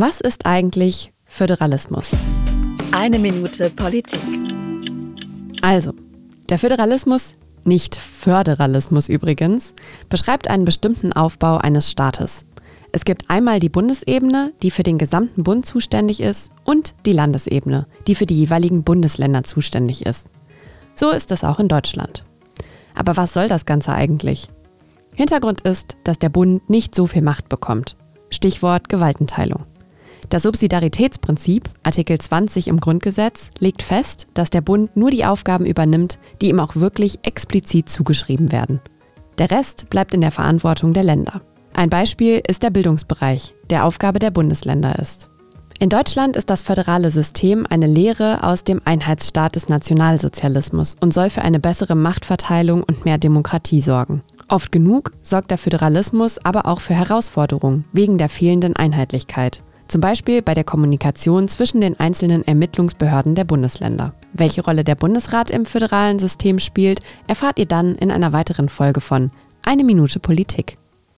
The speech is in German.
Was ist eigentlich Föderalismus? Eine Minute Politik. Also, der Föderalismus, nicht Föderalismus übrigens, beschreibt einen bestimmten Aufbau eines Staates. Es gibt einmal die Bundesebene, die für den gesamten Bund zuständig ist, und die Landesebene, die für die jeweiligen Bundesländer zuständig ist. So ist es auch in Deutschland. Aber was soll das Ganze eigentlich? Hintergrund ist, dass der Bund nicht so viel Macht bekommt. Stichwort Gewaltenteilung. Das Subsidiaritätsprinzip, Artikel 20 im Grundgesetz, legt fest, dass der Bund nur die Aufgaben übernimmt, die ihm auch wirklich explizit zugeschrieben werden. Der Rest bleibt in der Verantwortung der Länder. Ein Beispiel ist der Bildungsbereich, der Aufgabe der Bundesländer ist. In Deutschland ist das föderale System eine Lehre aus dem Einheitsstaat des Nationalsozialismus und soll für eine bessere Machtverteilung und mehr Demokratie sorgen. Oft genug sorgt der Föderalismus aber auch für Herausforderungen wegen der fehlenden Einheitlichkeit. Zum Beispiel bei der Kommunikation zwischen den einzelnen Ermittlungsbehörden der Bundesländer. Welche Rolle der Bundesrat im föderalen System spielt, erfahrt ihr dann in einer weiteren Folge von Eine Minute Politik.